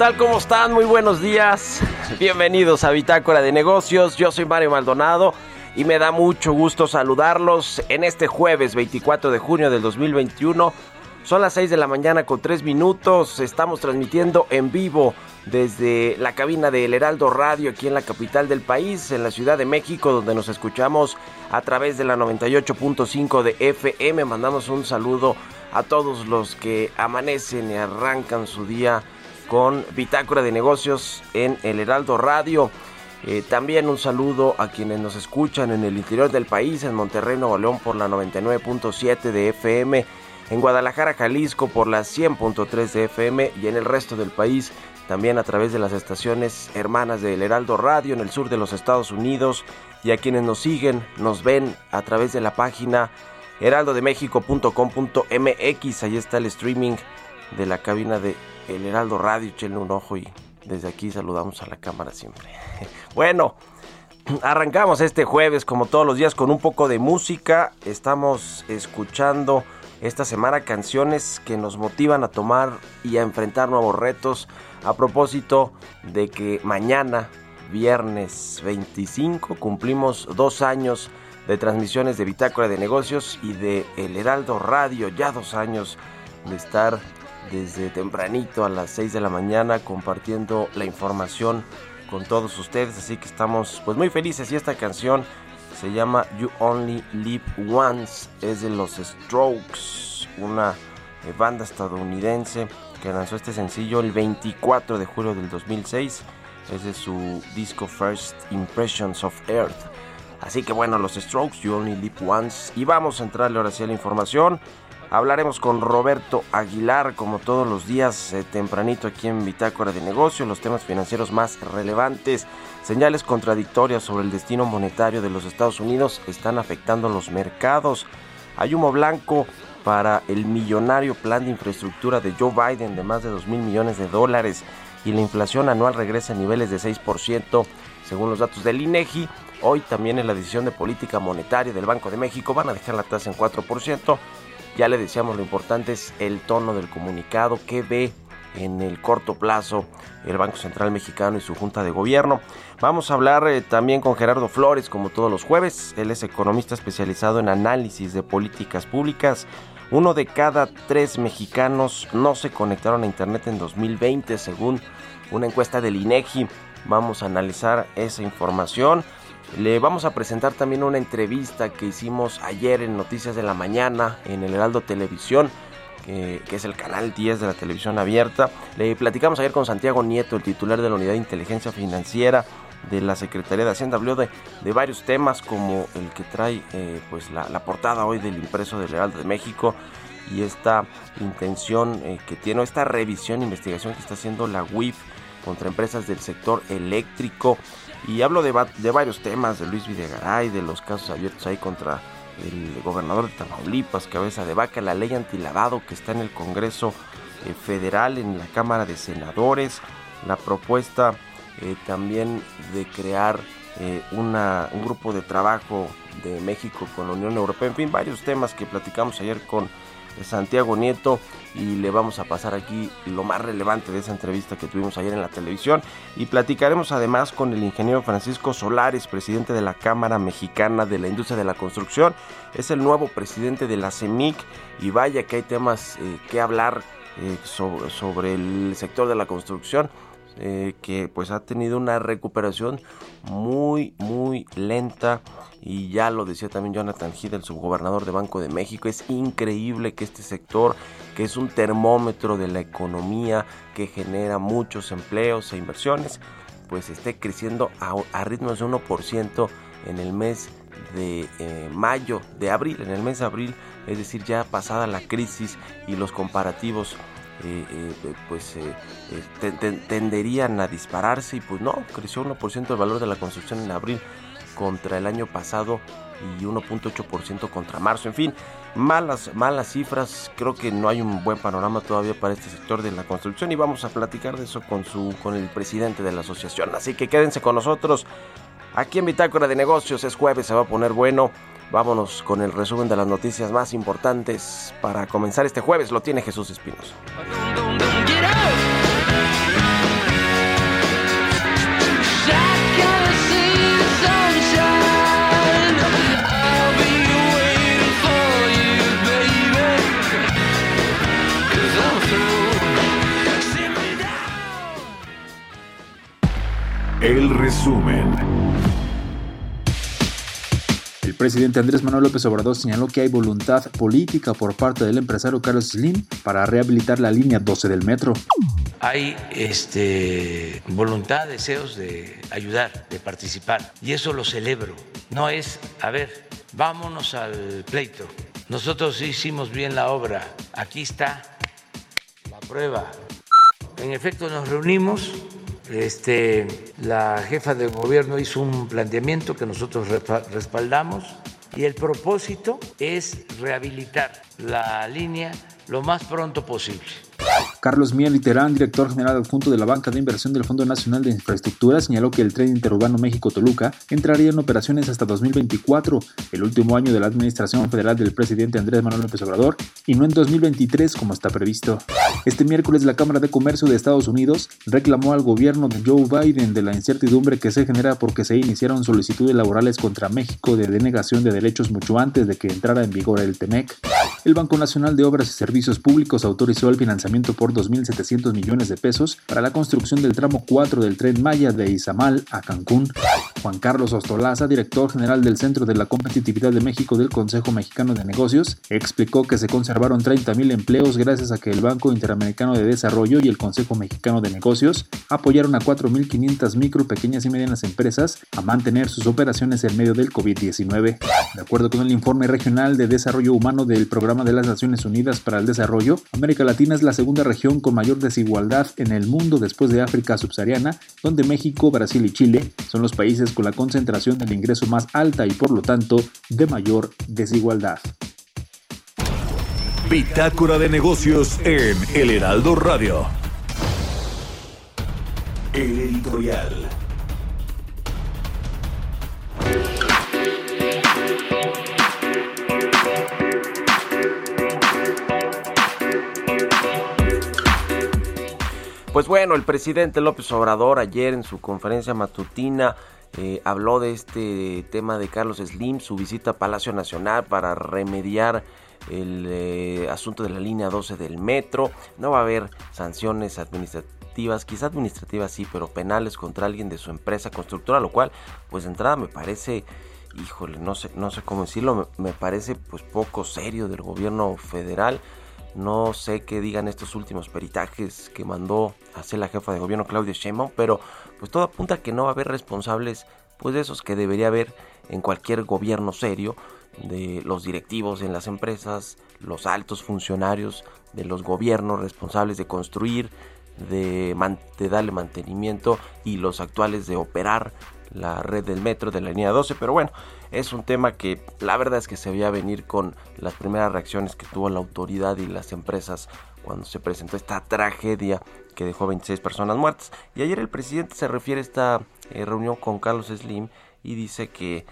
Tal? ¿Cómo están? Muy buenos días. Bienvenidos a Bitácora de Negocios. Yo soy Mario Maldonado y me da mucho gusto saludarlos en este jueves 24 de junio del 2021. Son las 6 de la mañana con 3 minutos. Estamos transmitiendo en vivo desde la cabina de El Heraldo Radio aquí en la capital del país, en la Ciudad de México, donde nos escuchamos a través de la 98.5 de FM. Mandamos un saludo a todos los que amanecen y arrancan su día con Bitácora de Negocios en el Heraldo Radio. Eh, también un saludo a quienes nos escuchan en el interior del país, en Monterrey, Nuevo León por la 99.7 de FM, en Guadalajara, Jalisco por la 100.3 de FM y en el resto del país también a través de las estaciones hermanas del Heraldo Radio en el sur de los Estados Unidos y a quienes nos siguen, nos ven a través de la página heraldodemexico.com.mx, ahí está el streaming de la cabina de El Heraldo Radio, echenle un ojo y desde aquí saludamos a la cámara siempre. Bueno, arrancamos este jueves como todos los días con un poco de música. Estamos escuchando esta semana canciones que nos motivan a tomar y a enfrentar nuevos retos. A propósito de que mañana, viernes 25, cumplimos dos años de transmisiones de Bitácora de Negocios y de El Heraldo Radio, ya dos años de estar desde tempranito a las 6 de la mañana compartiendo la información con todos ustedes, así que estamos pues muy felices y esta canción se llama You Only Live Once, es de los Strokes, una eh, banda estadounidense que lanzó este sencillo el 24 de julio del 2006, es de su disco First Impressions of Earth. Así que bueno, los Strokes, You Only Live Once. Y vamos a entrarle ahora sí a la información. Hablaremos con Roberto Aguilar, como todos los días, eh, tempranito aquí en Bitácora de Negocios, los temas financieros más relevantes. Señales contradictorias sobre el destino monetario de los Estados Unidos están afectando los mercados. Hay humo blanco para el millonario plan de infraestructura de Joe Biden de más de 2 mil millones de dólares y la inflación anual regresa a niveles de 6% según los datos del INEGI. Hoy también en la decisión de política monetaria del Banco de México van a dejar la tasa en 4%. Ya le decíamos lo importante es el tono del comunicado que ve en el corto plazo el Banco Central Mexicano y su Junta de Gobierno. Vamos a hablar eh, también con Gerardo Flores, como todos los jueves. Él es economista especializado en análisis de políticas públicas. Uno de cada tres mexicanos no se conectaron a Internet en 2020, según una encuesta del INEGI. Vamos a analizar esa información. Le vamos a presentar también una entrevista que hicimos ayer en Noticias de la Mañana en el Heraldo Televisión que, es el canal 10 de la televisión abierta. Le platicamos ayer con Santiago Nieto, el titular de la Unidad de Inteligencia Financiera de la Secretaría de Hacienda. Habló de, varios temas como el que trae eh, pues la, portada hoy del impreso del Heraldo de México y esta intención eh, que tiene, esta revisión, investigación que está haciendo la UIF contra empresas del sector eléctrico. Y hablo de, de varios temas, de Luis Videgaray, de los casos abiertos ahí contra el gobernador de Tamaulipas, cabeza de vaca, la ley antilavado que está en el Congreso eh, Federal, en la Cámara de Senadores, la propuesta eh, también de crear eh, una, un grupo de trabajo de México con la Unión Europea, en fin, varios temas que platicamos ayer con Santiago Nieto y le vamos a pasar aquí lo más relevante de esa entrevista que tuvimos ayer en la televisión y platicaremos además con el ingeniero Francisco Solares, presidente de la Cámara Mexicana de la Industria de la Construcción, es el nuevo presidente de la CEMIC y vaya que hay temas eh, que hablar eh, sobre, sobre el sector de la construcción. Eh, que pues ha tenido una recuperación muy muy lenta. Y ya lo decía también Jonathan Heath, el subgobernador de Banco de México, es increíble que este sector, que es un termómetro de la economía, que genera muchos empleos e inversiones, pues esté creciendo a, ritmos de 1% en el mes de eh, mayo, de abril, en el mes de abril, es decir, ya pasada la crisis y los comparativos eh, eh, pues tenderían a dispararse y pues no, creció 1% el valor de la construcción en abril contra el año pasado y 1.8% contra marzo. En fin, malas, malas cifras. Creo que no hay un buen panorama todavía para este sector de la construcción y vamos a platicar de eso con, su, con el presidente de la asociación. Así que quédense con nosotros. Aquí en Bitácora de Negocios es jueves, se va a poner bueno. Vámonos con el resumen de las noticias más importantes para comenzar este jueves. Lo tiene Jesús Espinos. El resumen. Presidente Andrés Manuel López Obrador señaló que hay voluntad política por parte del empresario Carlos Slim para rehabilitar la línea 12 del metro. Hay este, voluntad, deseos de ayudar, de participar, y eso lo celebro. No es, a ver, vámonos al pleito. Nosotros hicimos bien la obra, aquí está la prueba. En efecto, nos reunimos este, la jefa de gobierno hizo un planteamiento que nosotros respaldamos y el propósito es rehabilitar la línea lo más pronto posible. Carlos Miel Literán, director general adjunto de la Banca de Inversión del Fondo Nacional de Infraestructura, señaló que el tren interurbano México-Toluca entraría en operaciones hasta 2024, el último año de la administración federal del presidente Andrés Manuel López Obrador, y no en 2023 como está previsto. Este miércoles la Cámara de Comercio de Estados Unidos reclamó al gobierno de Joe Biden de la incertidumbre que se genera porque se iniciaron solicitudes laborales contra México de denegación de derechos mucho antes de que entrara en vigor el TEMEC. El Banco Nacional de Obras y Servicios Públicos autorizó el financiamiento por 2.700 millones de pesos para la construcción del tramo 4 del tren Maya de Izamal a Cancún. Juan Carlos Ostolaza, director general del Centro de la Competitividad de México del Consejo Mexicano de Negocios, explicó que se conservaron 30.000 empleos gracias a que el Banco Interamericano de Desarrollo y el Consejo Mexicano de Negocios apoyaron a 4.500 micro, pequeñas y medianas empresas a mantener sus operaciones en medio del COVID-19. De acuerdo con el informe regional de desarrollo humano del Programa de las Naciones Unidas para el Desarrollo, América Latina es la segunda región con mayor desigualdad en el mundo después de África subsahariana, donde México, Brasil y Chile son los países con la concentración del ingreso más alta y por lo tanto de mayor desigualdad. Bitácora de negocios en El Heraldo Radio. El editorial. Pues bueno, el presidente López Obrador ayer en su conferencia matutina eh, habló de este tema de Carlos Slim, su visita a Palacio Nacional para remediar el eh, asunto de la línea 12 del metro. No va a haber sanciones administrativas, quizás administrativas sí, pero penales contra alguien de su empresa constructora, lo cual, pues de entrada me parece, híjole, no sé, no sé cómo decirlo, me, me parece pues poco serio del gobierno federal No sé qué digan estos últimos peritajes que mandó a hacer la jefa de gobierno Claudia Sheinbaum, pero pues todo apunta a que no va a haber responsables pues de esos que debería haber en cualquier gobierno serio, de los directivos en las empresas, los altos funcionarios de los gobiernos responsables de construir, de, de darle mantenimiento y los actuales de operar la red del metro de la línea 12, pero bueno, es un tema que la verdad es que se veía venir con las primeras reacciones que tuvo la autoridad y las empresas cuando se presentó esta tragedia que dejó 26 personas muertas. Y ayer el presidente se refiere a esta eh, reunión con Carlos Slim y dice que,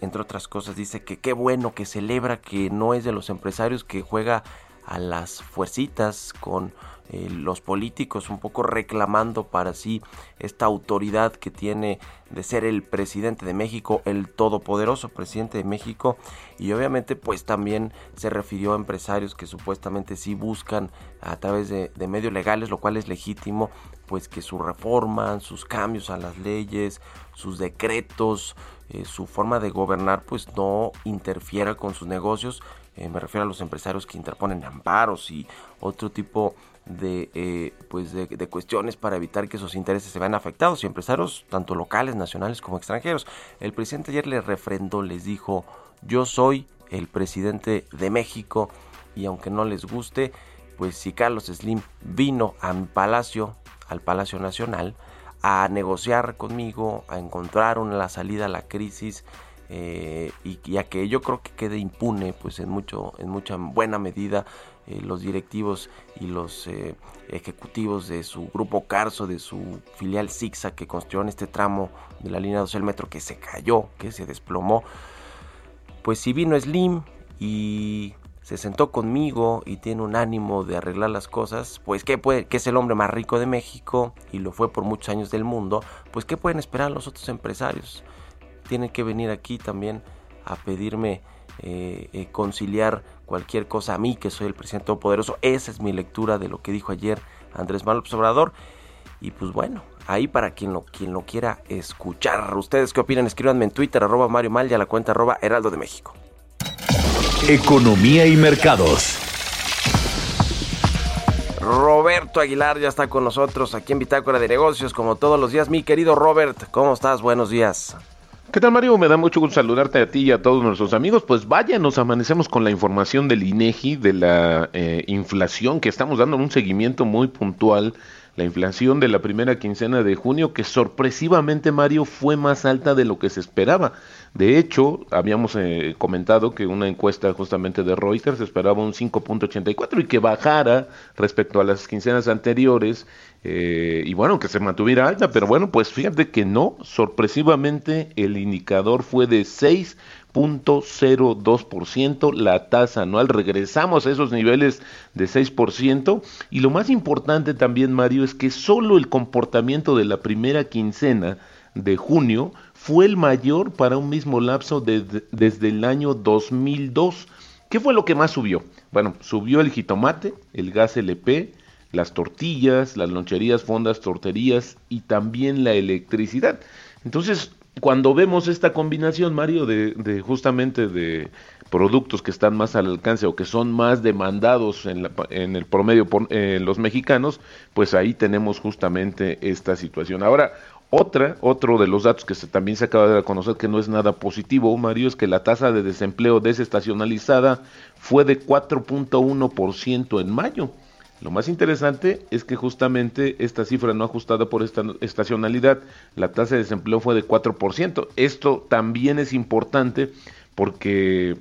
entre otras cosas, dice que qué bueno que celebra que no es de los empresarios que juega a las fuercitas con eh, los políticos un poco reclamando para sí esta autoridad que tiene de ser el presidente de México, el todopoderoso presidente de México y obviamente pues también se refirió a empresarios que supuestamente sí buscan a través de, medios legales, lo cual es legítimo, pues que su reforma, sus cambios a las leyes, sus decretos, eh, su forma de gobernar pues no interfiera con sus negocios. Eh, me refiero a los empresarios que interponen amparos y otro tipo de, eh, pues de, cuestiones para evitar que sus intereses se vean afectados y empresarios tanto locales, nacionales como extranjeros. El presidente ayer les refrendó, les dijo, yo soy el presidente de México y aunque no les guste, pues si Carlos Slim vino a mi palacio, al Palacio Nacional, a negociar conmigo, a encontrar una salida a la crisis, eh, y ya que yo creo que quede impune pues en mucho en mucha buena medida eh, los directivos y los eh, ejecutivos de su grupo Carso, de su filial Sixa que construyó en este tramo de la línea 12 del metro que se cayó, que se desplomó. Pues si vino Slim y se sentó conmigo y tiene un ánimo de arreglar las cosas, pues que, que es el hombre más rico de México y lo fue por muchos años del mundo, pues qué pueden esperar los otros empresarios. Tienen que venir aquí también a pedirme eh, conciliar cualquier cosa a mí, que soy el presidente poderoso Esa es mi lectura de lo que dijo ayer Andrés Manuel Obrador. Y pues bueno, ahí para quien lo, quien lo quiera escuchar. ¿Ustedes qué opinan? Escríbanme en Twitter, arroba Mario Mal y a la cuenta arroba Heraldo de México. Economía y mercados. Roberto Aguilar ya está con nosotros aquí en Bitácora de Negocios, como todos los días. Mi querido Robert, ¿cómo estás? Buenos días. ¿Qué tal Mario? Me da mucho gusto saludarte a ti y a todos nuestros amigos. Pues vaya, nos amanecemos con la información del INEGI de la eh, inflación que estamos dando un seguimiento muy puntual. La inflación de la primera quincena de junio que sorpresivamente Mario fue más alta de lo que se esperaba. De hecho, habíamos eh, comentado que una encuesta justamente de Reuters esperaba un 5.84 y que bajara respecto a las quincenas anteriores eh, y bueno, que se mantuviera alta, pero bueno, pues fíjate que no, sorpresivamente el indicador fue de 6.02%, la tasa anual, regresamos a esos niveles de 6%, y lo más importante también, Mario, es que solo el comportamiento de la primera quincena de junio fue el mayor para un mismo lapso desde el año 2002. ¿Qué fue lo que más subió? Bueno, subió el jitomate, el gas LP, las tortillas, las loncherías, fondas, torterías y también la electricidad. Entonces, cuando vemos esta combinación, Mario, de, justamente de productos que están más al alcance o que son más demandados en, en el promedio por eh, los mexicanos, pues ahí tenemos justamente esta situación. Ahora, otra, otro de los datos que también se acaba de conocer que no es nada positivo, Mario, es que la tasa de desempleo desestacionalizada fue de 4.1% en mayo. Lo más interesante es que justamente esta cifra no ajustada por esta estacionalidad, la tasa de desempleo fue de 4%. Esto también es importante porque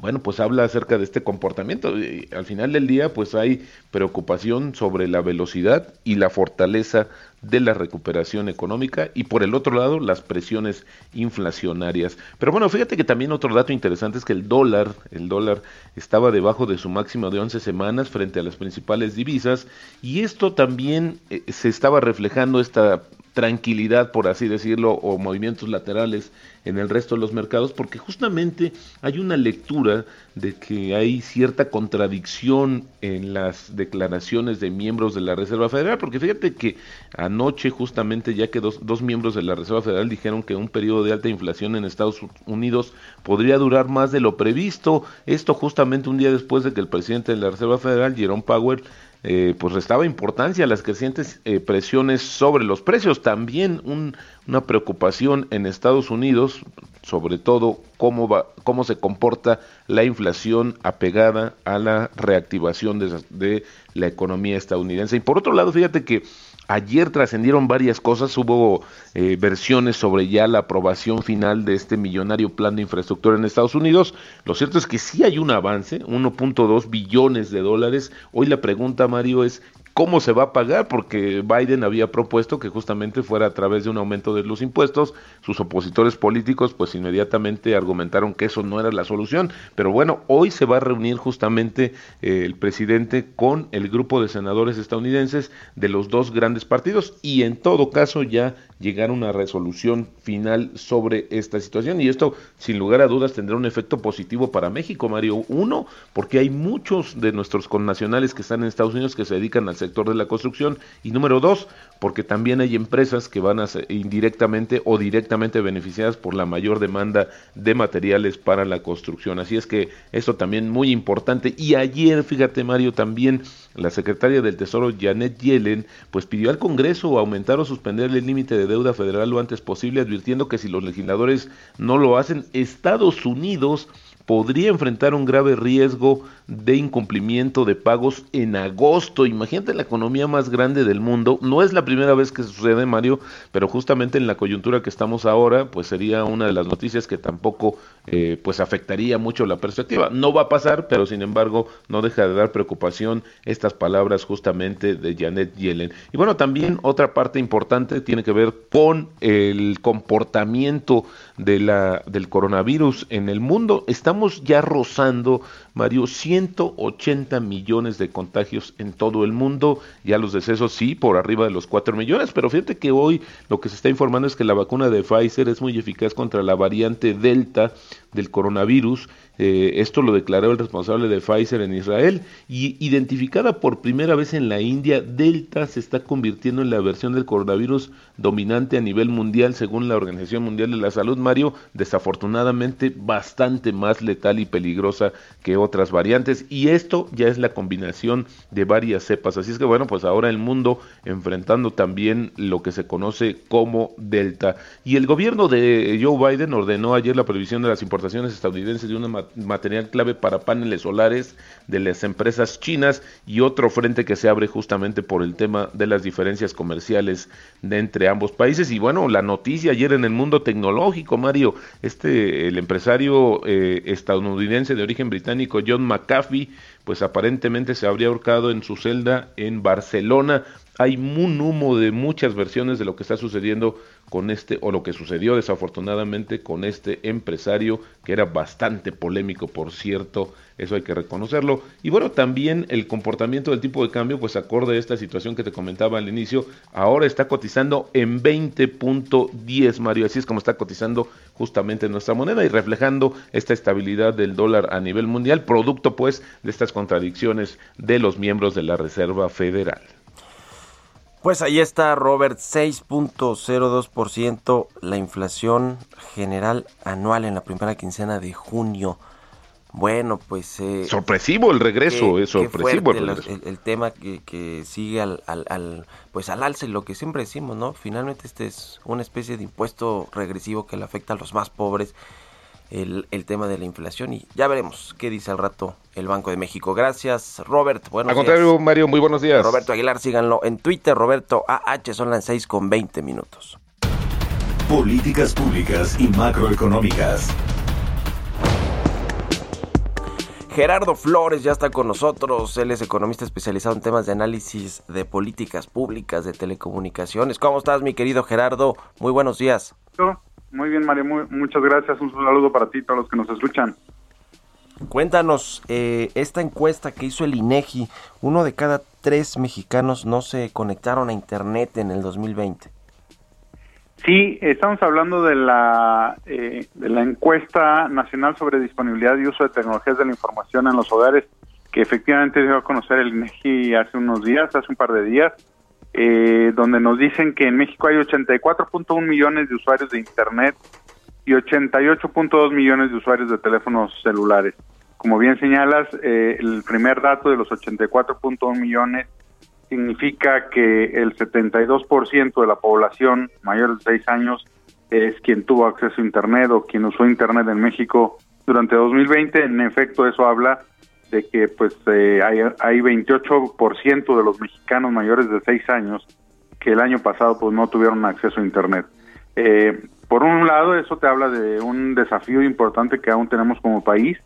bueno, pues habla acerca de este comportamiento. Al final del día, pues hay preocupación sobre la velocidad y la fortaleza de la recuperación económica y por el otro lado las presiones inflacionarias. Pero bueno, fíjate que también otro dato interesante es que el dólar, el dólar estaba debajo de su máximo de 11 semanas frente a las principales divisas y esto también eh, se estaba reflejando esta tranquilidad, por así decirlo, o movimientos laterales en el resto de los mercados, porque justamente hay una lectura de que hay cierta contradicción en las declaraciones de miembros de la Reserva Federal, porque fíjate que anoche justamente ya que dos, dos miembros de la Reserva Federal dijeron que un periodo de alta inflación en Estados Unidos podría durar más de lo previsto, esto justamente un día después de que el presidente de la Reserva Federal, Jerome Powell, eh, pues restaba importancia a las crecientes eh, presiones sobre los precios. También una preocupación en Estados Unidos, sobre todo cómo, va, cómo se comporta la inflación apegada a la reactivación de, de la economía estadounidense. Y por otro lado, fíjate que Ayer trascendieron varias cosas, hubo eh, versiones sobre ya la aprobación final de este millonario plan de infraestructura en Estados Unidos. Lo cierto es que sí hay un avance, 1.2 billones de dólares. Hoy la pregunta, Mario, es cómo se va a pagar, porque Biden había propuesto que justamente fuera a través de un aumento de los impuestos. Sus opositores políticos pues inmediatamente argumentaron que eso no era la solución, pero bueno, hoy se va a reunir justamente eh, el presidente con el grupo de senadores estadounidenses de los dos grandes partidos y en todo caso ya llegar a una resolución final sobre esta situación. Y esto, sin lugar a dudas, tendrá un efecto positivo para México, Mario. Uno, porque hay muchos de nuestros connacionales que están en Estados Unidos que se dedican al sector de la construcción. Y número dos, porque también hay empresas que van a ser indirectamente o directamente beneficiadas por la mayor demanda de materiales para la construcción. Así es que esto también muy importante. Y ayer, fíjate Mario, también la secretaria del Tesoro Janet Yellen pues pidió al Congreso aumentar o suspender el límite de deuda federal lo antes posible, advirtiendo que si los legisladores no lo hacen, Estados Unidos podría enfrentar un grave riesgo de incumplimiento de pagos en agosto. Imagínate la economía más grande del mundo. No es la primera vez que sucede, Mario, pero justamente en la coyuntura que estamos ahora, pues sería una de las noticias que tampoco eh, pues afectaría mucho la perspectiva. No va a pasar, pero sin embargo no deja de dar preocupación estas palabras justamente de Janet Yellen. Y bueno, también otra parte importante tiene que ver con el comportamiento del coronavirus en el mundo. Estamos ya rozando, Mario, 180 millones de contagios en todo el mundo. Ya los decesos sí, por arriba de los 4 millones, pero fíjate que hoy lo que se está informando es que la vacuna de Pfizer es muy eficaz contra la variante Delta del coronavirus. Eh, esto lo declaró el responsable de Pfizer en Israel. Y identificada por primera vez en la India, Delta se está convirtiendo en la versión del coronavirus dominante a nivel mundial según la Organización Mundial de la Salud, Mario, desafortunadamente bastante más letal y peligrosa que otras variantes y esto ya es la combinación de varias cepas, así es que bueno, pues ahora el mundo enfrentando también lo que se conoce como Delta y el gobierno de Joe Biden ordenó ayer la previsión de las importaciones estadounidenses de una material clave para paneles solares de las empresas chinas y otro frente que se abre justamente por el tema de las diferencias comerciales de entre ambos países. Y bueno, la noticia ayer en el mundo tecnológico, Mario, este, el empresario eh, estadounidense de origen británico John McAfee, pues aparentemente se habría ahorcado en su celda en Barcelona hay un humo de muchas versiones de lo que está sucediendo con este, o lo que sucedió desafortunadamente con este empresario, que era bastante polémico, por cierto, eso hay que reconocerlo. Y bueno, también el comportamiento del tipo de cambio, pues acorde a esta situación que te comentaba al inicio, ahora está cotizando en 20.10, Mario, así es como está cotizando justamente nuestra moneda y reflejando esta estabilidad del dólar a nivel mundial, producto pues de estas contradicciones de los miembros de la Reserva Federal. Pues ahí está, Robert, 6.02% la inflación general anual en la primera quincena de junio. Bueno, pues... Eh, sorpresivo el regreso, es sorpresivo el, el, tema que, que sigue al, al, al, pues al alce, lo que siempre decimos, ¿no? Finalmente este es una especie de impuesto regresivo que le afecta a los más pobres el, el, tema de la inflación y ya veremos qué dice al rato el Banco de México. Gracias, Robert. Buenos Al contrario, Mario, muy buenos días. Roberto Aguilar, síganlo en Twitter, Roberto AH, son las 6 con 20 minutos. Políticas públicas y macroeconómicas. Gerardo Flores ya está con nosotros. Él es economista especializado en temas de análisis de políticas públicas de telecomunicaciones. ¿Cómo estás, mi querido Gerardo? Muy buenos días. Muy bien, Mario, muchas gracias. Un saludo para ti y para los que nos escuchan. Cuéntanos, eh, esta encuesta que hizo el INEGI, uno de cada tres mexicanos no se conectaron a Internet en el 2020. Sí, estamos hablando de la, eh, de la encuesta nacional sobre disponibilidad y uso de tecnologías de la información en los hogares, que efectivamente dio a conocer el INEGI hace unos días, hace un par de días, eh, donde nos dicen que en México hay 84.1 millones de usuarios de Internet y 88.2 millones de usuarios de teléfonos celulares. Como bien señalas, eh, el primer dato de los 84.1 millones significa que el 72% de la población mayor de 6 años es quien tuvo acceso a Internet o quien usó Internet en México durante 2020. En efecto, eso habla de que pues eh, hay, hay 28% de los mexicanos mayores de 6 años que el año pasado pues no tuvieron acceso a Internet. Eh, por un lado, eso te habla de un desafío importante que aún tenemos como país.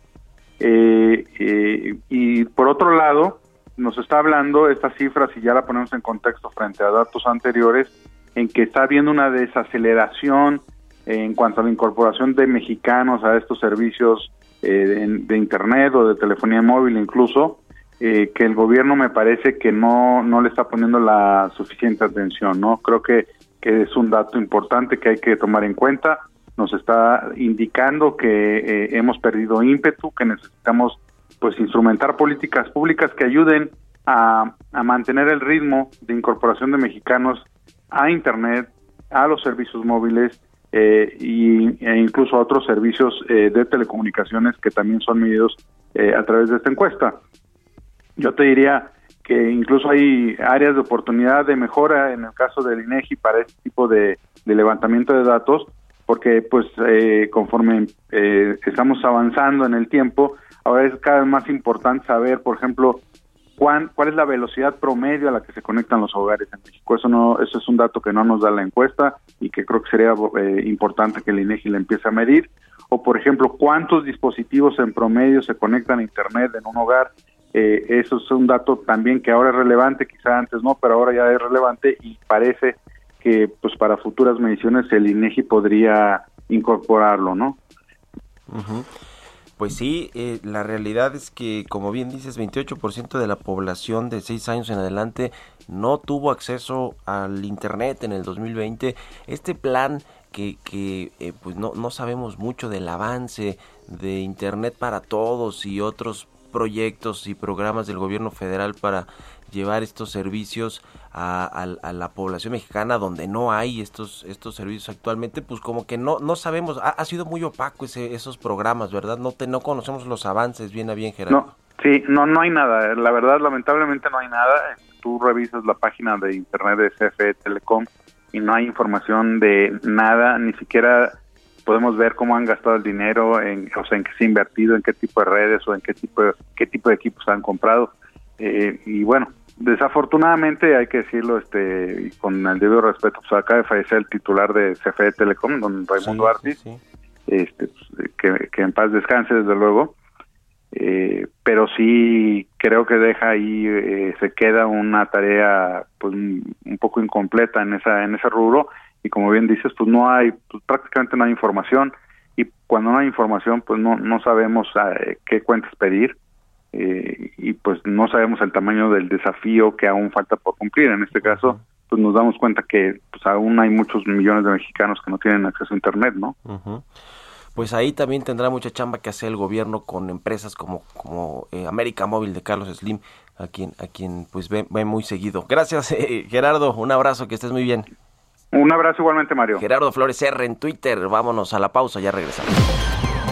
Eh, eh, y por otro lado, nos está hablando estas cifras, y ya la ponemos en contexto frente a datos anteriores, en que está habiendo una desaceleración en cuanto a la incorporación de mexicanos a estos servicios eh, de, Internet o de telefonía móvil incluso, eh, que el gobierno me parece que no, no le está poniendo la suficiente atención, ¿no? Creo que, que es un dato importante que hay que tomar en cuenta. Nos está indicando que eh, hemos perdido ímpetu, que necesitamos pues instrumentar políticas públicas que ayuden a, a mantener el ritmo de incorporación de mexicanos a Internet, a los servicios móviles eh, y, e incluso otros servicios eh, de telecomunicaciones que también son medidos eh, a través de esta encuesta. Yo te diría que incluso hay áreas de oportunidad de mejora en el caso del INEGI para este tipo de, levantamiento de datos, porque pues conforme estamos avanzando en el tiempo, ahora es cada vez más importante saber, por ejemplo, cuál, cuál es la velocidad promedio a la que se conectan los hogares en México. Eso no, eso es un dato que no nos da la encuesta y que creo que sería eh, importante que el INEGI le empiece a medir. O por ejemplo, cuántos dispositivos en promedio se conectan a internet en un hogar. Eh, eso es un dato también que ahora es relevante, quizá antes no, pero ahora ya es relevante y parece que pues para futuras mediciones el INEGI podría incorporarlo, ¿no? Pues sí, eh, la realidad es que, como bien dices, 28% de la población de 6 años en adelante no tuvo acceso al Internet en el 2020. Este plan que, que eh, pues no, no sabemos mucho del avance de Internet para todos y otros proyectos y programas del gobierno federal para llevar estos servicios a, la población mexicana donde no hay estos estos servicios actualmente pues como que no no sabemos. Ha, sido muy opaco ese, esos programas verdad no te no conocemos los avances bien a bien Gerardo. No sí no no hay nada. La verdad lamentablemente no hay nada. Tú revisas la página de internet de CFE Telecom y no hay información de nada. Ni siquiera podemos ver cómo han gastado el dinero en o sea en qué se ha invertido en qué tipo de redes o en qué tipo de, qué tipo de equipos han comprado. Eh, y bueno Desafortunadamente, hay que decirlo este con el debido respeto, pues acaba de fallecer el titular de CFE Telecom, don Raimundo Arti, Este, pues, que, en paz descanse, desde luego. Eh, pero sí creo que deja ahí, eh, se queda una tarea pues un poco incompleta en esa en ese rubro. Y como bien dices, pues no hay, pues, prácticamente no hay información. Y cuando no hay información, pues no, no sabemos eh, qué cuentas pedir eh, y pues no sabemos el tamaño del desafío que aún falta por cumplir. En este caso, pues nos damos cuenta que pues aún hay muchos millones de mexicanos que no tienen acceso a Internet, ¿no? Pues ahí también tendrá mucha chamba que hacer el gobierno con empresas como, como eh, América Móvil de Carlos Slim, a quien, a quien pues ve, ve muy seguido. Gracias, eh, Gerardo. Un abrazo, que estés muy bien. Un abrazo igualmente, Mario. Gerardo Flores R en Twitter. Vámonos a la pausa, ya regresamos.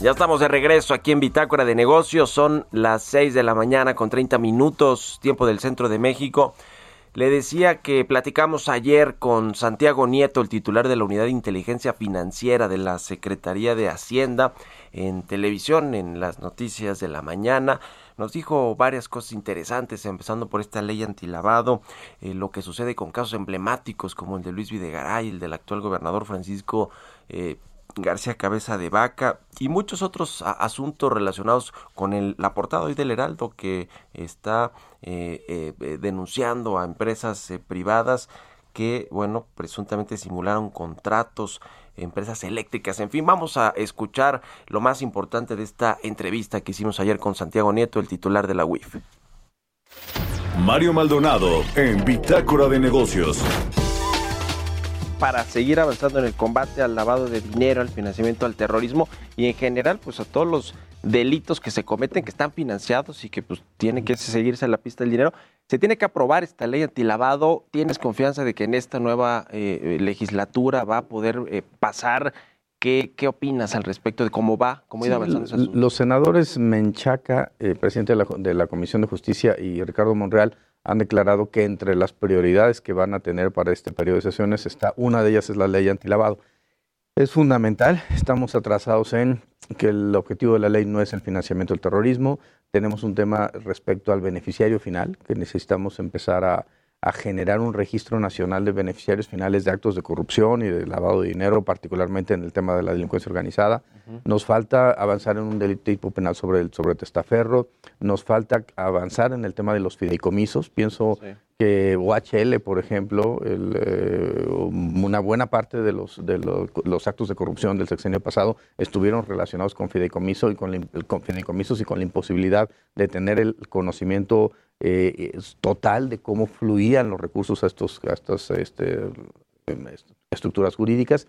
Ya estamos de regreso aquí en Bitácora de Negocios. Son las 6 de la mañana con 30 minutos, tiempo del centro de México. Le decía que platicamos ayer con Santiago Nieto, el titular de la Unidad de Inteligencia Financiera de la Secretaría de Hacienda, en televisión, en las noticias de la mañana. nos dijo varias cosas interesantes, empezando por esta ley antilavado, eh, lo que sucede con casos emblemáticos como el de Luis Videgaray, el del actual gobernador Francisco eh, García Cabeza de Vaca y muchos otros asuntos relacionados con el, la portada hoy del Heraldo que está eh, denunciando a empresas privadas que, bueno, presuntamente simularon contratos, empresas eléctricas, en fin, vamos a escuchar lo más importante de esta entrevista que hicimos ayer con Santiago Nieto, el titular de la UIF. Mario Maldonado en Bitácora de Negocios para seguir avanzando en el combate al lavado de dinero, al financiamiento al terrorismo y en general pues a todos los delitos que se cometen que están financiados y que pues tienen que seguirse a la pista del dinero. Se tiene que aprobar esta ley antilavado. ¿Tienes confianza de que en esta nueva eh, legislatura va a poder eh, pasar? ¿Qué, ¿Qué, opinas al respecto de cómo va, cómo ido avanzando Los senadores Menchaca, eh, presidente de la, de la Comisión de Justicia, y Ricardo Monreal han declarado que entre las prioridades que van a tener para este periodo de sesiones está una de ellas es la ley antilavado. Es fundamental, estamos atrasados en que el objetivo de la ley no es el financiamiento del terrorismo, tenemos un tema respecto al beneficiario final, que necesitamos empezar a, a generar un registro nacional de beneficiarios finales de actos de corrupción y de lavado de dinero, particularmente en el tema de la delincuencia organizada. Nos falta avanzar en un delito tipo penal sobre el sobre testaferro. Nos falta avanzar en el tema de los fideicomisos. Pienso que OHL, por ejemplo, eh, una buena parte de, los, de los, actos de corrupción del sexenio pasado estuvieron relacionados con fideicomiso y con, fideicomisos y con la imposibilidad de tener el conocimiento eh, total de cómo fluían los recursos a, estos, estas este, estructuras jurídicas.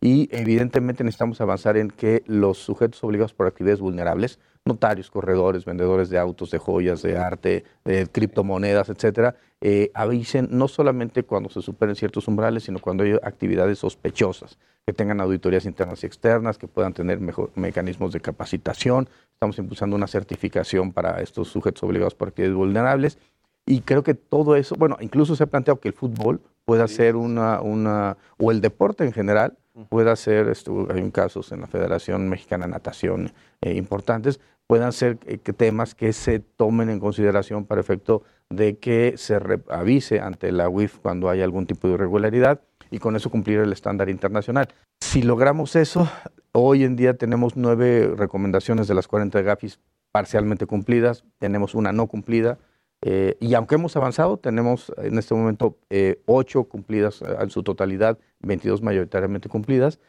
Y evidentemente necesitamos avanzar en que los sujetos obligados por actividades vulnerables, notarios, corredores, vendedores de autos, de joyas, de arte, de criptomonedas, etcétera, eh, avisen no solamente cuando se superen ciertos umbrales, sino cuando hay actividades sospechosas, que tengan auditorías internas y externas, que puedan tener mejor, mecanismos de capacitación, Estamos impulsando una certificación para estos sujetos obligados por actividades vulnerables. Y creo que todo eso, bueno, incluso se ha planteado que el fútbol pueda ser una, una, o el deporte en general, pueda ser, esto, hay casos en la Federación Mexicana de Natación eh, importantes, puedan ser eh, temas que se tomen en consideración para efecto de que se avise ante la UIF cuando hay algún tipo de irregularidad y con eso cumplir el estándar internacional. Si logramos eso, Hoy en día tenemos nueve recomendaciones de las 40 de GAFIS parcialmente cumplidas, tenemos una no cumplida, eh, y aunque hemos avanzado, tenemos en este momento eh, ocho cumplidas en su totalidad, 22 mayoritariamente cumplidas,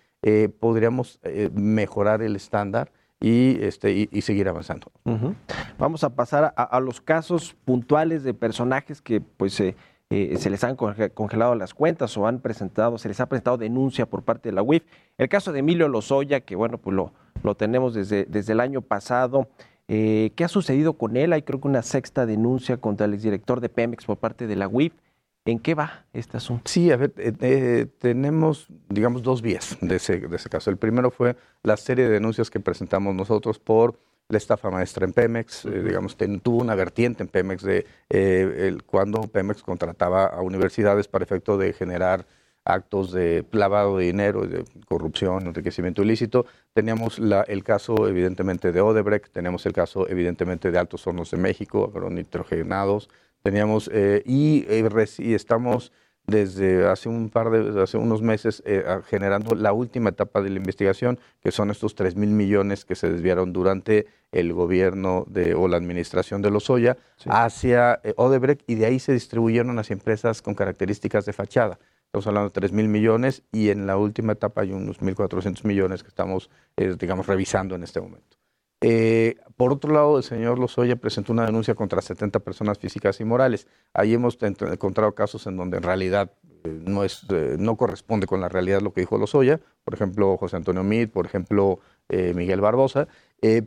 podríamos mejorar el estándar y, este, y, seguir avanzando. Vamos a pasar a, los casos puntuales de personajes que pues eh, se les han congelado las cuentas o han presentado, se les ha presentado denuncia por parte de la UIF. El caso de Emilio Lozoya, que bueno, pues lo, lo tenemos desde, desde el año pasado. Eh, ¿Qué ha sucedido con él? Hay creo que una sexta denuncia contra el exdirector de Pemex por parte de la UIF. ¿En qué va este asunto? Sí, a ver, eh, tenemos, digamos, dos vías de ese, de ese caso. El primero fue la serie de denuncias que presentamos nosotros por la estafa maestra en Pemex, eh, digamos, tuvo una vertiente en Pemex de eh, el, cuando Pemex contrataba a universidades para efecto de generar actos de lavado de dinero, de corrupción, enriquecimiento ilícito. Teníamos la, el caso, evidentemente, de Odebrecht, teníamos el caso, evidentemente, de Altos Hornos de México, agronitrogenados, teníamos, eh, y, y estamos desde hace un par de, hace unos meses eh, generando la última etapa de la investigación, que son estos 3 mil millones que se desviaron durante el gobierno de, o la administración de Lozoya hacia eh, Odebrecht y de ahí se distribuyeron las empresas con características de fachada. Estamos hablando de 3 mil millones y en la última etapa hay unos 1.400 millones que estamos, eh, digamos, revisando en este momento. Eh, por otro lado, el señor Lozoya presentó una denuncia contra 70 personas físicas y morales. Ahí hemos encontrado casos en donde en realidad eh, no, es, eh, no corresponde con la realidad lo que dijo Lozoya, por ejemplo, José Antonio Mid, por ejemplo, Miguel Barbosa,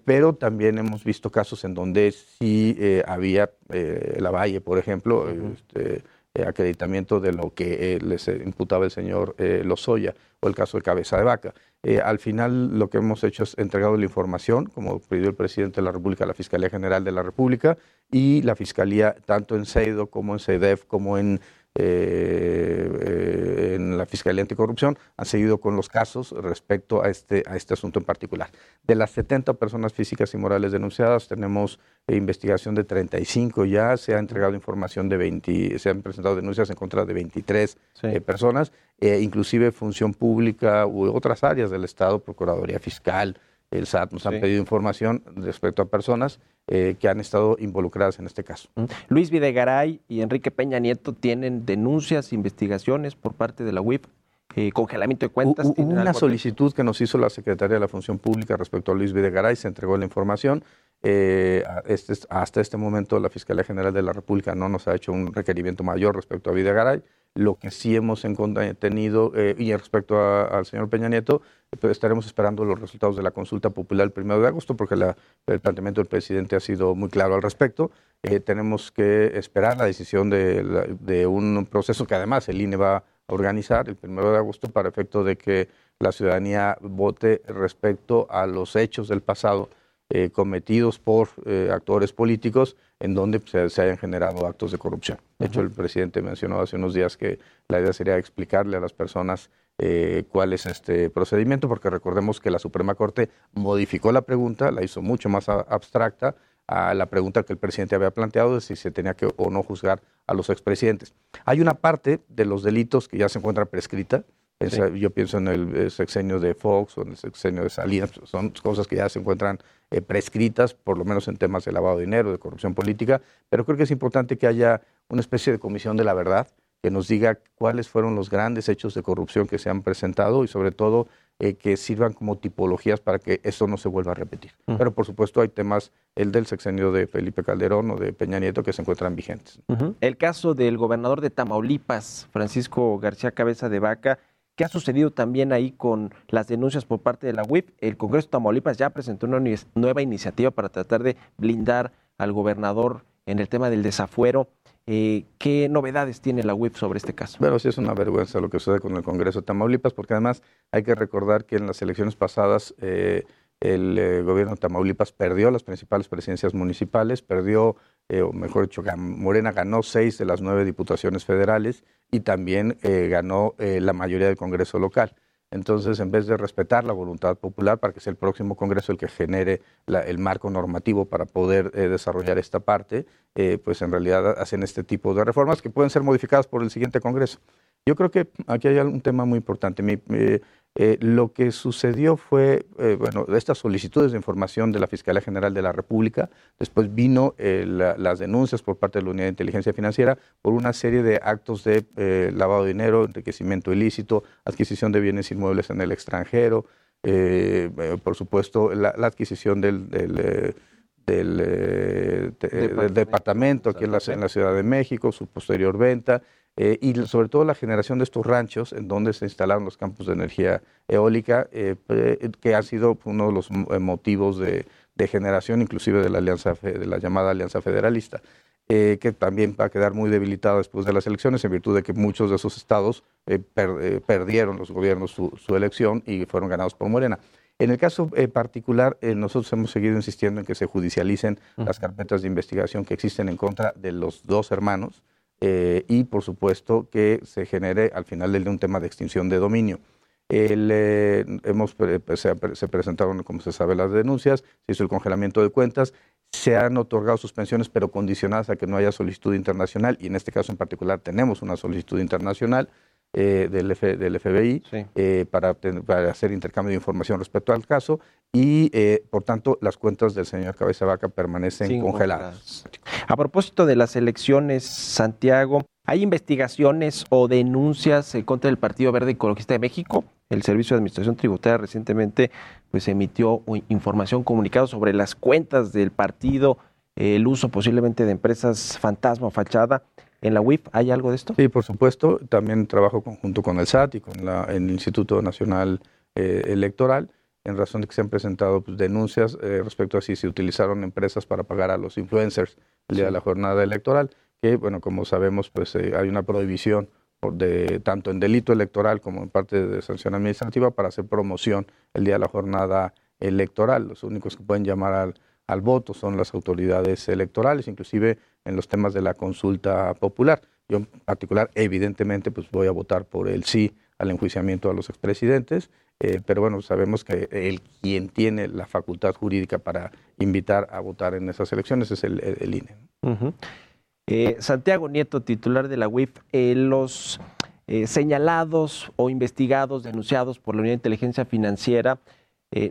pero también hemos visto casos en donde sí había la Valle, por ejemplo, este, acreditamiento de lo que les imputaba el señor Lozoya, o el caso de Cabeza de Vaca. Eh, al final lo que hemos hecho es entregado la información, como pidió el presidente de la República, la Fiscalía General de la República y la Fiscalía, tanto en CEIDO como en CEDEF, como en eh, en la Fiscalía Anticorrupción han seguido con los casos respecto a este, a este asunto en particular. De las 70 personas físicas y morales denunciadas, tenemos investigación de 35 ya, se ha entregado información de 20, se han presentado denuncias en contra de 23 personas, inclusive función pública u otras áreas del Estado, Procuraduría Fiscal, el SAT nos han pedido información respecto a personas eh, que han estado involucradas en este caso. Luis Videgaray y Enrique Peña Nieto tienen denuncias, investigaciones por parte de la UIF, eh, congelamiento de cuentas. Hubo una solicitud que nos hizo la Secretaría de la Función Pública respecto a Luis Videgaray, se entregó la información. Eh, este, hasta este momento la Fiscalía General de la República no nos ha hecho un requerimiento mayor respecto a Videgaray. Lo que sí hemos tenido, eh, y respecto al señor Peña Nieto, pues estaremos esperando los resultados de la consulta popular el primero de agosto, porque el planteamiento del presidente ha sido muy claro al respecto. Eh, tenemos que esperar la decisión de, un proceso que además el INE va a organizar el primero de agosto para efecto de que la ciudadanía vote respecto a los hechos del pasado eh, cometidos por actores políticos en donde se, hayan generado actos de corrupción. De hecho, el presidente mencionó hace unos días que la idea sería explicarle a las personas eh, cuál es este procedimiento, porque recordemos que la Suprema Corte modificó la pregunta, la hizo mucho más abstracta a la pregunta que el presidente había planteado de si se tenía que o no juzgar a los expresidentes. Hay una parte de los delitos que ya se encuentra prescrita, yo pienso en el sexenio de Fox o en el sexenio de Salinas, son cosas que ya se encuentran eh, prescritas, por lo menos en temas de lavado de dinero, de corrupción política, pero creo que es importante que haya una especie de comisión de la verdad que nos diga cuáles fueron los grandes hechos de corrupción que se han presentado y sobre todo eh, que sirvan como tipologías para que eso no se vuelva a repetir. Pero por supuesto hay temas, el del sexenio de Felipe Calderón o de Peña Nieto, que se encuentran vigentes. El caso del gobernador de Tamaulipas, Francisco García Cabeza de Vaca, ¿Qué ha sucedido también ahí con las denuncias por parte de la UIP? El Congreso de Tamaulipas ya presentó una nueva iniciativa para tratar de blindar al gobernador en el tema del desafuero. Eh, ¿Qué novedades tiene la UIP sobre este caso? Bueno, sí es una vergüenza lo que sucede con el Congreso de Tamaulipas, porque además hay que recordar que en las elecciones pasadas eh, el eh, gobierno de Tamaulipas perdió las principales presidencias municipales, perdió, o mejor dicho, Morena ganó seis de las nueve diputaciones federales y también eh, ganó eh, la mayoría del Congreso local. Entonces, en vez de respetar la voluntad popular para que sea el próximo Congreso el que genere el marco normativo para poder eh, desarrollar esta parte, pues en realidad hacen este tipo de reformas que pueden ser modificadas por el siguiente Congreso. Yo creo que aquí hay un tema muy importante. Mi, eh, lo que sucedió fue, eh, bueno, estas solicitudes de información de la Fiscalía General de la República, después vino eh, las denuncias por parte de la Unidad de Inteligencia Financiera por una serie de actos de lavado de dinero, enriquecimiento ilícito, adquisición de bienes inmuebles en el extranjero, por supuesto, la, adquisición del, del, departamento aquí en la, en la Ciudad de México, su posterior venta. Eh, y sobre todo la generación de estos ranchos en donde se instalaron los campos de energía eólica, eh, que ha sido uno de los eh, motivos de, generación inclusive de la, alianza, de la llamada Alianza Federalista. que también va a quedar muy debilitada después de las elecciones en virtud de que muchos de esos estados perdieron los gobiernos su, elección y fueron ganados por Morena. En el caso particular, nosotros hemos seguido insistiendo en que se judicialicen las carpetas de investigación que existen en contra de los dos hermanos, eh, y por supuesto que se genere al final del día un tema de extinción de dominio. Eh, hemos, pues, se, presentaron, como se sabe, las denuncias, se hizo el congelamiento de cuentas, se han otorgado suspensiones, pero condicionadas a que no haya solicitud internacional, y en este caso en particular tenemos una solicitud internacional eh, del, del, FBI para, para, hacer intercambio de información respecto al caso, y por tanto las cuentas del señor Cabeza Vaca permanecen congeladas. A propósito de las elecciones, Santiago, ¿hay investigaciones o denuncias contra el Partido Verde Ecologista de México? El Servicio de Administración Tributaria recientemente pues, emitió información, comunicado sobre las cuentas del partido, el uso posiblemente de empresas fantasma o fachada. ¿En la UIF hay algo de esto? Sí, por supuesto. También trabajo conjunto con el SAT y con el Instituto Nacional eh, Electoral en razón de que se han presentado pues, denuncias eh, respecto a si se utilizaron empresas para pagar a los influencers el día de la jornada electoral, que, bueno, como sabemos, pues eh, hay una prohibición de, tanto en delito electoral como en parte de sanción administrativa para hacer promoción el día de la jornada electoral. Los únicos que pueden llamar al, al voto son las autoridades electorales, inclusive en los temas de la consulta popular. Yo en particular, evidentemente, pues voy a votar por el sí al enjuiciamiento a los expresidentes, eh, pero bueno, sabemos que el quien tiene la facultad jurídica para invitar a votar en esas elecciones es el, INE. Eh, Santiago Nieto, titular de la UIF, eh, los señalados o investigados, denunciados por la Unidad de Inteligencia Financiera,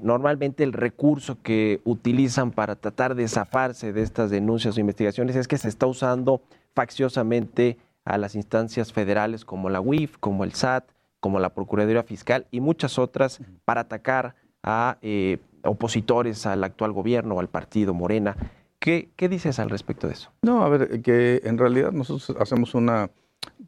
normalmente el recurso que utilizan para tratar de zafarse de estas denuncias o investigaciones es que se está usando facciosamente a las instancias federales como la UIF, como el SAT, como la Procuraduría Fiscal y muchas otras para atacar a eh, opositores al actual gobierno o al partido Morena. ¿Qué, ¿Qué, dices al respecto de eso? No, a ver, que en realidad nosotros hacemos una...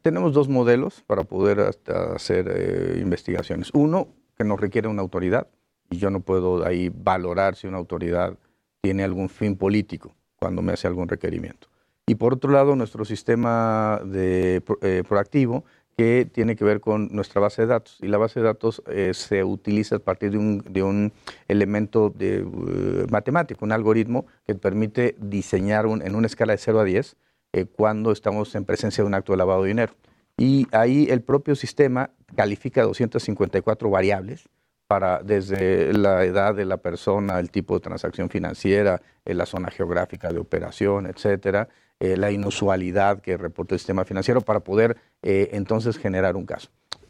Tenemos dos modelos para poder hacer eh, investigaciones. Uno, que nos requiere una autoridad, y yo no puedo ahí valorar si una autoridad tiene algún fin político cuando me hace algún requerimiento. Y por otro lado, nuestro sistema de, eh, proactivo, que tiene que ver con nuestra base de datos. Y la base de datos eh, se utiliza a partir de un, de un elemento de, uh, matemático, un algoritmo que permite diseñar un, en una escala de 0 a 10 eh, cuando estamos en presencia de un acto de lavado de dinero. Y ahí el propio sistema califica 254 variables para desde la edad de la persona, el tipo de transacción financiera, eh, la zona geográfica de operación, etcétera, eh, la inusualidad que reporta el sistema financiero para poder eh, entonces generar un caso.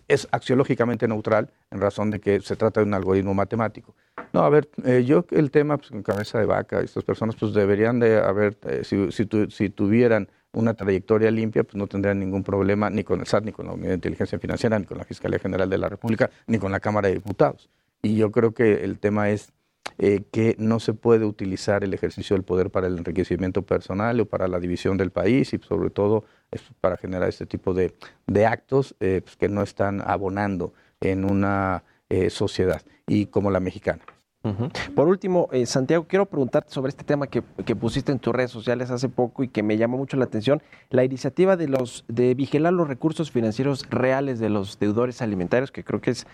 Es axiológicamente neutral en razón de que se trata de un algoritmo matemático. No, a ver, eh, yo el tema, pues, con cabeza de vaca, estas personas pues deberían de haber, si, si, tuvieran una trayectoria limpia, pues no tendrían ningún problema ni con el SAT, ni con la Unidad de Inteligencia Financiera, ni con la Fiscalía General de la República, ni con la Cámara de Diputados. Y yo creo que el tema es eh, que no se puede utilizar el ejercicio del poder para el enriquecimiento personal o para la división del país y sobre todo para generar este tipo de, actos eh, pues, que no están abonando en una eh, sociedad y como la mexicana. Por último, eh, Santiago, quiero preguntarte sobre este tema que, pusiste en tus redes sociales hace poco y que me llamó mucho la atención, la iniciativa de los de vigilar los recursos financieros reales de los deudores alimentarios, que creo que es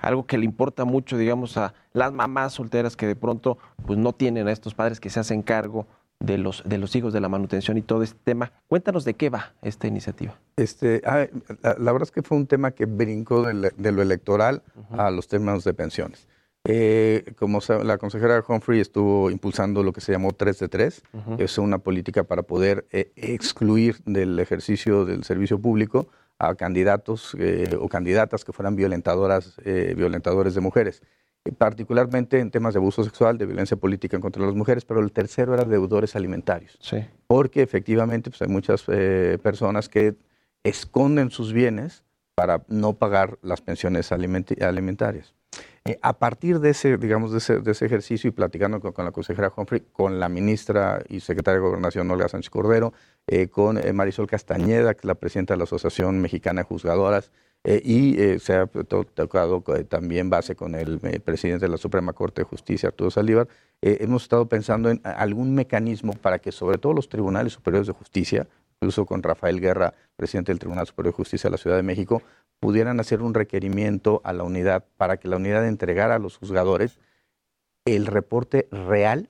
algo que le importa mucho, digamos, a las mamás solteras que de pronto pues no tienen a estos padres que se hacen cargo de los de los hijos de la manutención y todo este tema. Cuéntanos de qué va esta iniciativa. Este, ah, la, verdad es que fue un tema que brincó de, lo electoral a los temas de pensiones. Eh, como la consejera Humphrey estuvo impulsando lo que se llamó 3 de 3, es una política para poder eh, excluir del ejercicio del servicio público a candidatos eh, o candidatas que fueran violentadoras, violentadores de mujeres, particularmente en temas de abuso sexual, de violencia política contra las mujeres, pero el tercero era deudores alimentarios, sí. porque efectivamente pues, hay muchas personas que esconden sus bienes para no pagar las pensiones alimentarias. Eh, a partir de ese, digamos, de ese, ejercicio y platicando con, la consejera Humphrey, con la ministra y secretaria de Gobernación Olga Sánchez Cordero, eh, con eh, Marisol Castañeda, que es la presidenta de la Asociación Mexicana de Juzgadoras, y se ha tocado también base con el presidente de la Suprema Corte de Justicia, Arturo Saldívar, hemos estado pensando en algún mecanismo para que sobre todo los tribunales superiores de justicia, incluso con Rafael Guerra, presidente del Tribunal Superior de Justicia de la Ciudad de México, pudieran hacer un requerimiento a la unidad para que la unidad entregara a los juzgadores el reporte real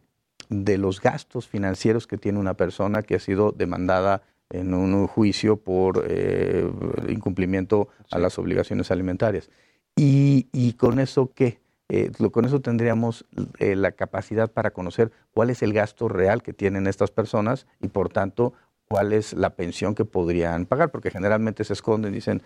de los gastos financieros que tiene una persona que ha sido demandada en un juicio por eh, incumplimiento a las obligaciones alimentarias. Y, con eso, ¿qué? Eh, con eso tendríamos eh, la capacidad para conocer cuál es el gasto real que tienen estas personas y, por tanto, cuál es la pensión que podrían pagar, porque generalmente se esconden, dicen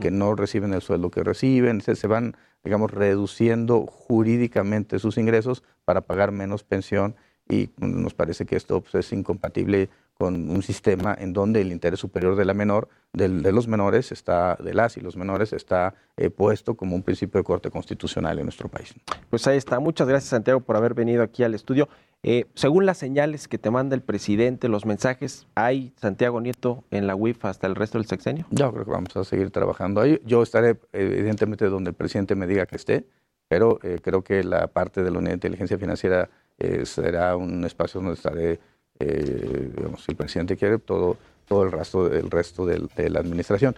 que no reciben el sueldo que reciben, se, se, van, digamos, reduciendo jurídicamente sus ingresos para pagar menos pensión y nos parece que esto pues, es incompatible con un sistema en donde el interés superior de la menor, de, los menores está, de las y los menores está eh, puesto como un principio de corte constitucional en nuestro país. Pues ahí está. Muchas gracias Santiago por haber venido aquí al estudio. Eh, según las señales que te manda el presidente, los mensajes, ¿hay Santiago Nieto en la UIF hasta el resto del sexenio? Yo creo que vamos a seguir trabajando ahí. Yo estaré evidentemente donde el presidente me diga que esté, pero eh, creo que la parte de la Unidad de Inteligencia Financiera será un espacio donde estaré eh, el presidente quiere, todo, todo el resto, el resto de, la administración.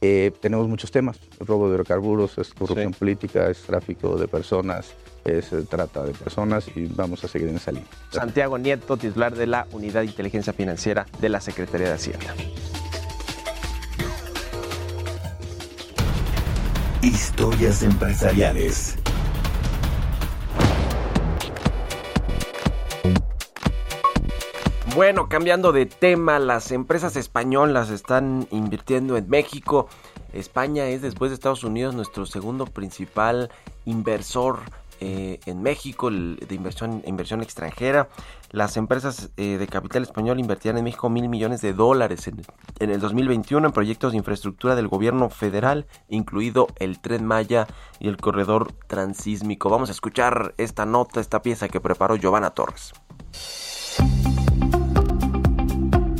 Eh, tenemos muchos temas, robo de hidrocarburos, es corrupción política, es tráfico de personas, es eh, trata de personas y vamos a seguir en esa línea. Santiago Nieto, titular de la Unidad de Inteligencia Financiera de la Secretaría de Hacienda. Historias empresariales. Bueno, cambiando de tema, las empresas españolas están invirtiendo en México. España es, después de Estados Unidos, nuestro segundo principal inversor eh, en México de inversión, inversión extranjera. Las empresas eh, de capital español invertirán en México mil millones de dólares en, en, el 2021 en proyectos de infraestructura del gobierno federal, incluido el Tren Maya y el corredor transísmico. Vamos a escuchar esta nota, esta pieza que preparó Giovanna Torres.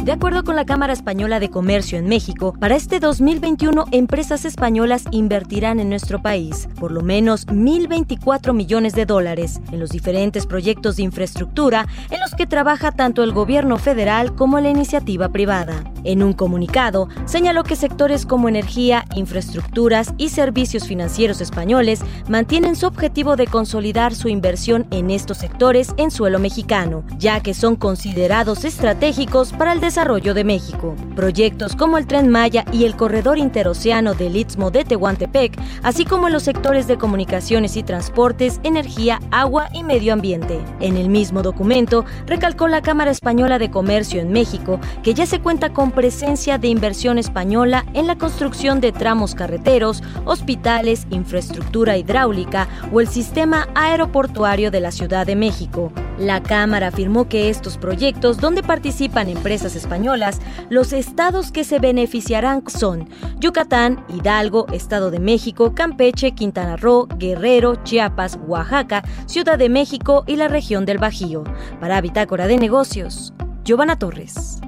De acuerdo con la Cámara Española de Comercio en México, para este 2021 empresas españolas invertirán en nuestro país por lo menos 1.024 millones de dólares en los diferentes proyectos de infraestructura en los que trabaja tanto el gobierno federal como la iniciativa privada. En un comunicado, señaló que sectores como energía, infraestructuras y servicios financieros españoles mantienen su objetivo de consolidar su inversión en estos sectores en suelo mexicano, ya que son considerados estratégicos para el desarrollo de México. Proyectos como el Tren Maya y el Corredor Interoceano del Istmo de Tehuantepec, así como los sectores de comunicaciones y transportes, energía, agua y medio ambiente. En el mismo documento, recalcó la Cámara Española de Comercio en México que ya se cuenta con presencia de inversión española en la construcción de tramos carreteros, hospitales, infraestructura hidráulica o el sistema aeroportuario de la Ciudad de México. La Cámara afirmó que estos proyectos, donde participan empresas españolas, los estados que se beneficiarán son Yucatán, Hidalgo, Estado de México, Campeche, Quintana Roo, Guerrero, Chiapas, Oaxaca, Ciudad de México y la región del Bajío. Para Bitácora de Negocios, Giovanna Torres.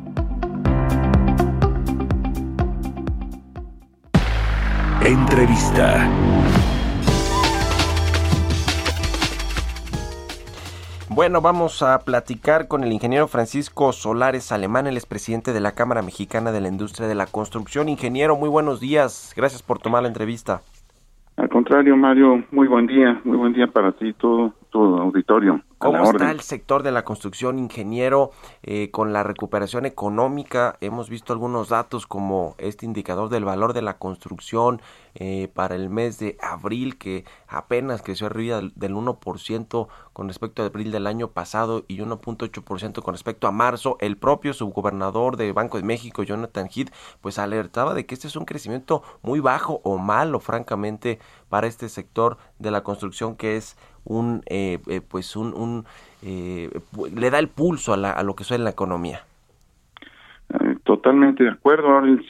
Entrevista. Bueno, vamos a platicar con el ingeniero Francisco Solares Alemán, el expresidente de la Cámara Mexicana de la Industria de la Construcción. Ingeniero, muy buenos días. Gracias por tomar la entrevista. Al contrario, Mario, muy buen día, muy buen día para ti, todo, todo auditorio. ¿Cómo está el sector de la construcción, ingeniero, eh, con la recuperación económica? Hemos visto algunos datos como este indicador del valor de la construcción eh, para el mes de abril, que apenas creció arriba del, del 1% con respecto a abril del año pasado y 1.8% con respecto a marzo. El propio subgobernador de Banco de México, Jonathan Heath, pues alertaba de que este es un crecimiento muy bajo o malo, francamente, para este sector de la construcción que es un eh, eh, pues un, eh, le da el pulso a, lo que suena la economía. Totalmente de acuerdo. El,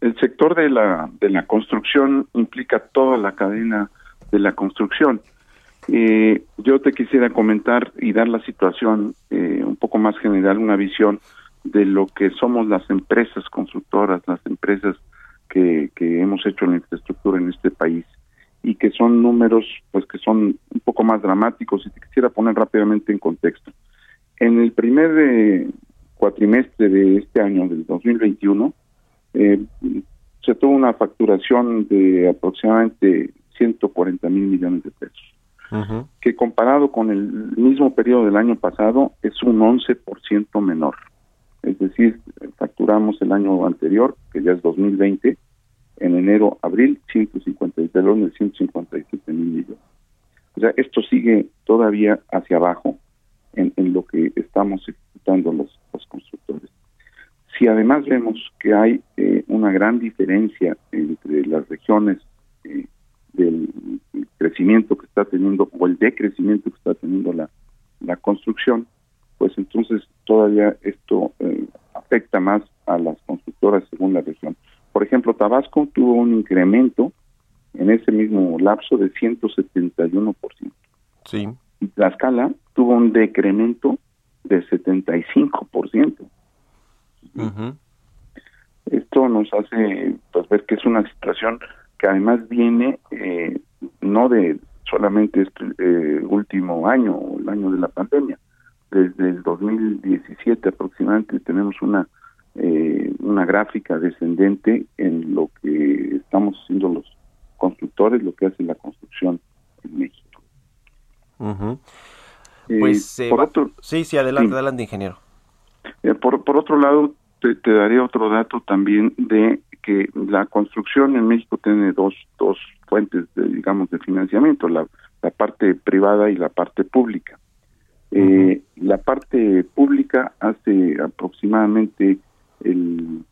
el, sector de la de la construcción implica toda la cadena de la construcción. Yo te quisiera comentar y dar la situación un poco más general una visión de lo que somos las empresas constructoras las empresas que, que hemos hecho la infraestructura en este país y que son números pues que son un poco más dramáticos y te quisiera poner rápidamente en contexto. En el primer eh, cuatrimestre de este año, del 2021, eh, se tuvo una facturación de aproximadamente 140 mil millones de pesos, que comparado con el mismo periodo del año pasado es un 11% menor. Es decir, facturamos el año anterior, que ya es 2020, en enero, abril, 157, de 157 mil millones. O sea, esto sigue todavía hacia abajo en, lo que estamos ejecutando los, constructores. Si además vemos que hay eh, una gran diferencia entre las regiones eh, del crecimiento que está teniendo o el decrecimiento que está teniendo la, la construcción, pues entonces todavía esto eh, afecta más a las constructoras según la región. Ejemplo, Tabasco tuvo un incremento en ese mismo lapso de 171%. Sí. Y Tlaxcala tuvo un decremento de 75%. Esto nos hace pues, ver que es una situación que además viene eh, no de solamente este eh, último año el año de la pandemia. Desde el 2017 aproximadamente tenemos una eh, una gráfica descendente en lo que estamos haciendo los constructores, lo que hace la construcción en México. Eh, pues, por otro, sí, sí, adelante, adelante, ingeniero. Eh, por, por otro lado, te, te daré otro dato también de que la construcción en México tiene dos, dos fuentes, de, digamos, de financiamiento, la, la parte privada y la parte pública. Eh, la parte pública hace aproximadamente el,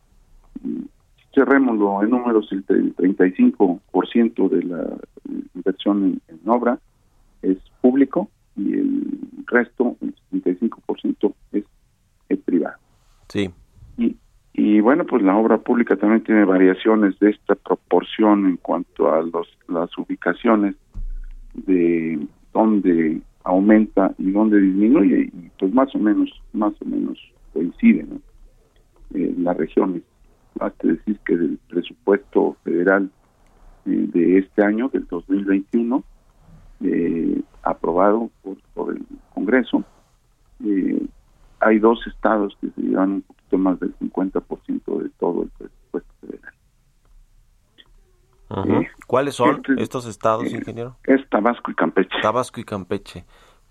cerrémoslo en números, el, 35% de la inversión en, obra es público y el resto, el 65% es, es privado. Sí. Y, y bueno, pues la obra pública también tiene variaciones de esta proporción en cuanto a los, las ubicaciones de donde aumenta y donde disminuye y pues más o menos más o menos coincide ¿no? Eh, las regiones basta decir que del presupuesto federal eh, de este año del 2021 eh, aprobado por, por el Congreso eh, hay dos estados que se llevan un poquito más del 50% de todo el presupuesto federal. ¿Cuáles son este, estos estados, ingeniero? Es Tabasco y Campeche. Tabasco y Campeche.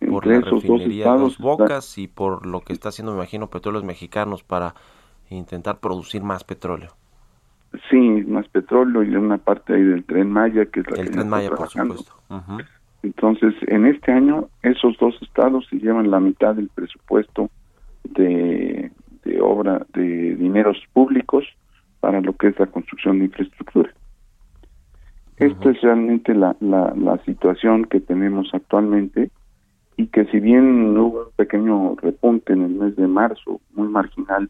Por la refinería dos Dos Bocas y por lo que está haciendo, me imagino, petróleos mexicanos para intentar producir más petróleo. Sí, más petróleo y una parte ahí del Tren Maya, que es la El Tren Maya, por supuesto. Entonces, en este año, esos dos estados se llevan la mitad del presupuesto de, de obra de dineros públicos para lo que es la construcción de infraestructura. Esta es realmente la, la, la, situación que tenemos actualmente y que si bien hubo un pequeño repunte en el mes de marzo, muy marginal,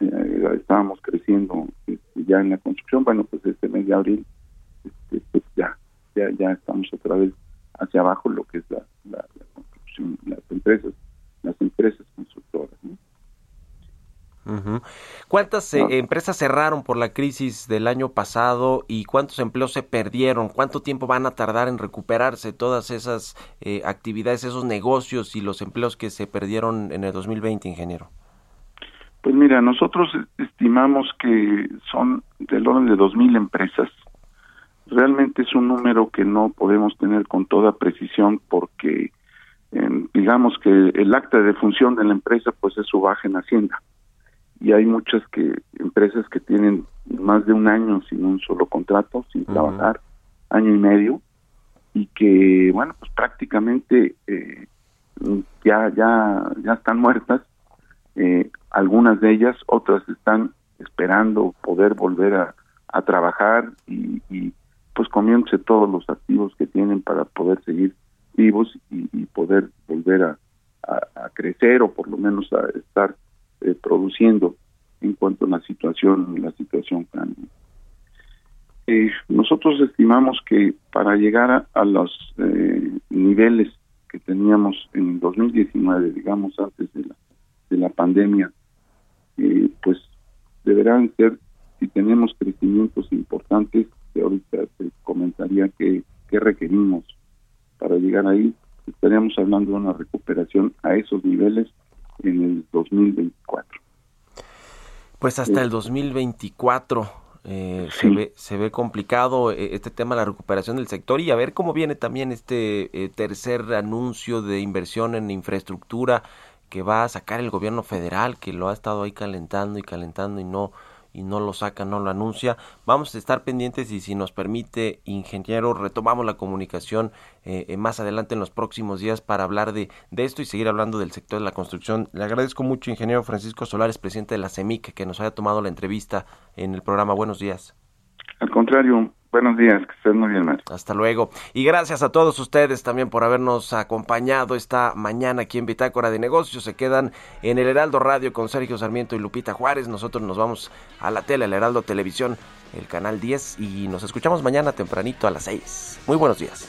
eh, estábamos creciendo este, ya en la construcción, bueno, pues este mes de abril este, pues ya, ya, ya estamos otra vez hacia abajo lo que es la, la, construcción, las empresas, las empresas constructoras. ¿no? ¿Cuántas eh, empresas cerraron por la crisis del año pasado y cuántos empleos se perdieron? ¿Cuánto tiempo van a tardar en recuperarse todas esas eh, actividades, esos negocios y los empleos que se perdieron en el 2020, ingeniero? Pues mira, nosotros estimamos que son del orden de 2.000 empresas. Realmente es un número que no podemos tener con toda precisión porque digamos que el acta de función de la empresa pues es su baja en Hacienda. Y hay muchas que empresas que tienen más de un año sin un solo contrato, sin trabajar, año y medio, y que, bueno, pues prácticamente eh, ya, ya, ya están muertas, eh, algunas de ellas, otras están esperando poder volver a, trabajar y, y pues comiéndose todos los activos que tienen para poder seguir vivos y, y poder volver a, crecer o por lo menos a estar eh, produciendo en cuanto a la situación la situación cambia. Eh, nosotros estimamos que para llegar a, a los eh, niveles que teníamos en 2019, digamos antes de la, de la pandemia, eh, pues deberán ser, si tenemos crecimientos importantes, que ahorita te comentaría que, que requerimos para llegar ahí, estaríamos hablando de una recuperación a esos niveles en el 2024. Pues hasta el 2024 eh, se, ve, se ve complicado eh, este tema de la recuperación del sector y a ver cómo viene también este eh, tercer anuncio de inversión en infraestructura que va a sacar el gobierno federal, que lo ha estado ahí calentando y calentando y no y no lo saca, no lo anuncia. Vamos a estar pendientes y si nos permite, ingeniero, retomamos la comunicación eh, eh, más adelante en los próximos días para hablar de, de esto y seguir hablando del sector de la construcción. Le agradezco mucho, ingeniero Francisco Solares, presidente de la CEMIC, que nos haya tomado la entrevista en el programa. Buenos días. Al contrario, Buenos días, que estén muy bien, Mario. Hasta luego. Y gracias a todos ustedes también por habernos acompañado esta mañana aquí en Bitácora de Negocios. Se quedan en el Heraldo Radio con Sergio Sarmiento y Lupita Juárez. Nosotros nos vamos a la tele, el Heraldo Televisión, el canal 10 y nos escuchamos mañana tempranito a las 6. Muy buenos días.